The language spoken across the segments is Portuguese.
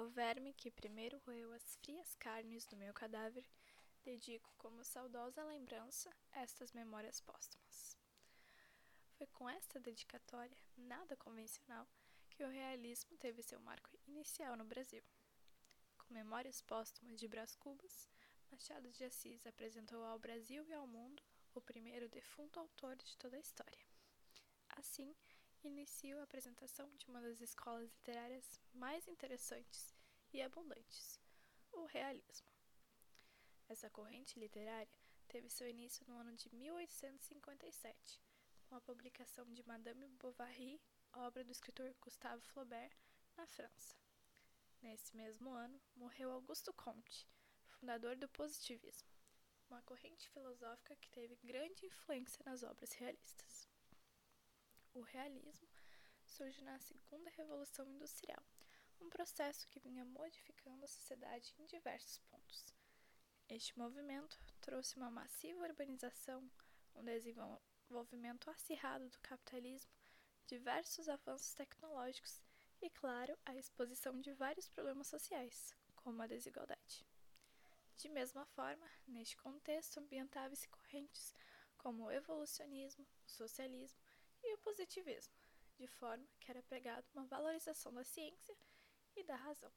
Ao verme que primeiro roeu as frias carnes do meu cadáver, dedico como saudosa lembrança estas memórias póstumas. Foi com esta dedicatória, nada convencional, que o realismo teve seu marco inicial no Brasil. Com Memórias Póstumas de Brás Cubas, Machado de Assis apresentou ao Brasil e ao mundo o primeiro defunto autor de toda a história. Assim, inicio a apresentação de uma das escolas literárias mais interessantes e abundantes, o realismo. Essa corrente literária teve seu início no ano de 1857, com a publicação de Madame Bovary, obra do escritor Gustave Flaubert, na França. Nesse mesmo ano, morreu Augusto Comte, fundador do positivismo, uma corrente filosófica que teve grande influência nas obras realistas. O realismo surge na Segunda Revolução Industrial, um processo que vinha modificando a sociedade em diversos pontos. Este movimento trouxe uma massiva urbanização, um desenvolvimento acirrado do capitalismo, diversos avanços tecnológicos e, claro, a exposição de vários problemas sociais, como a desigualdade. De mesma forma, neste contexto ambientava-se correntes como o evolucionismo, o socialismo e o positivismo, de forma que era pregado uma valorização da ciência e da razão.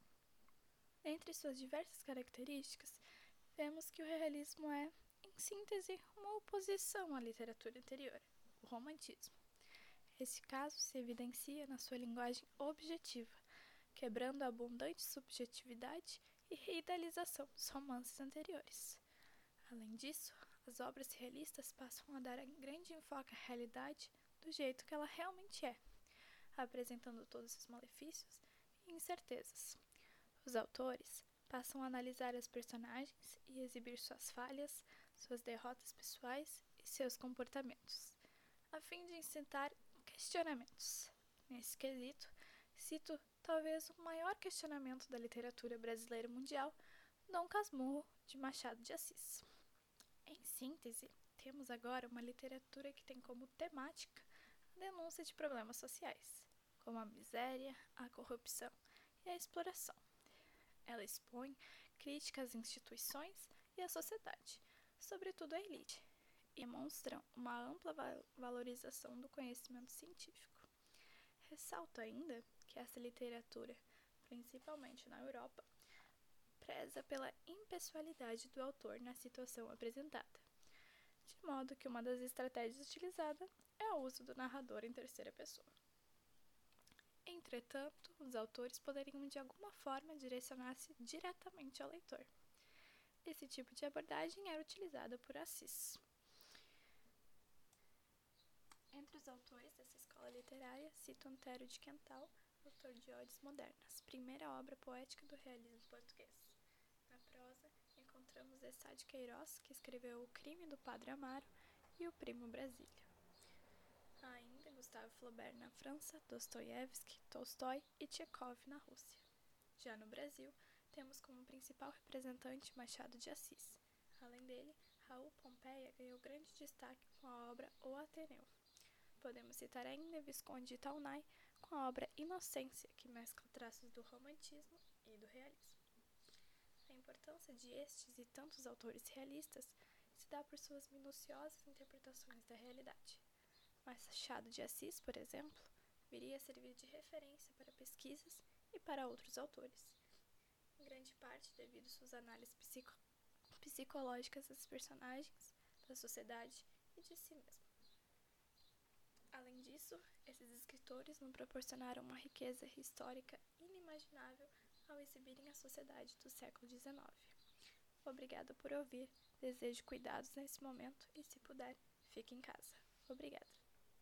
Entre suas diversas características, vemos que o realismo é, em síntese, uma oposição à literatura anterior, o romantismo. Esse caso se evidencia na sua linguagem objetiva, quebrando a abundante subjetividade e reidealização dos romances anteriores. Além disso, as obras realistas passam a dar grande enfoque à realidade do jeito que ela realmente é, apresentando todos os malefícios e incertezas. Os autores passam a analisar as personagens e exibir suas falhas, suas derrotas pessoais e seus comportamentos, a fim de incitar questionamentos. Nesse quesito, cito talvez o maior questionamento da literatura brasileira mundial, Dom Casmurro, de Machado de Assis. Em síntese, temos agora uma literatura que tem como temática denúncia de problemas sociais, como a miséria, a corrupção e a exploração. Ela expõe críticas às instituições e à sociedade, sobretudo à elite, e demonstra uma ampla valorização do conhecimento científico. Ressalto ainda que essa literatura, principalmente na Europa, preza pela impessoalidade do autor na situação apresentada, de modo que uma das estratégias utilizadas é o uso do narrador em terceira pessoa. Entretanto, os autores poderiam de alguma forma direcionar-se diretamente ao leitor. Esse tipo de abordagem era utilizada por Assis. Entre os autores dessa escola literária, cito Antero de Quental, autor de Odes Modernas, primeira obra poética do realismo português. Encontramos Essá de Queiroz, que escreveu O Crime do Padre Amaro e O Primo Brasília. Ainda Gustave Flaubert na França, Dostoiévski, Tolstói e Tchekov na Rússia. Já no Brasil, temos como principal representante Machado de Assis. Além dele, Raul Pompeia ganhou grande destaque com a obra O Ateneu. Podemos citar ainda Visconde de Taunay com a obra Inocência, que mescla traços do romantismo e do realismo. A importância de estes e tantos autores realistas se dá por suas minuciosas interpretações da realidade. Machado de Assis, por exemplo, viria a servir de referência para pesquisas e para outros autores, em grande parte devido suas análises psico psicológicas das personagens, da sociedade e de si mesmo. Além disso, esses escritores nos proporcionaram uma riqueza histórica inimaginável ao exibirem a sociedade do século XIX. Obrigada por ouvir, desejo cuidados nesse momento e, se puder, fique em casa. Obrigada.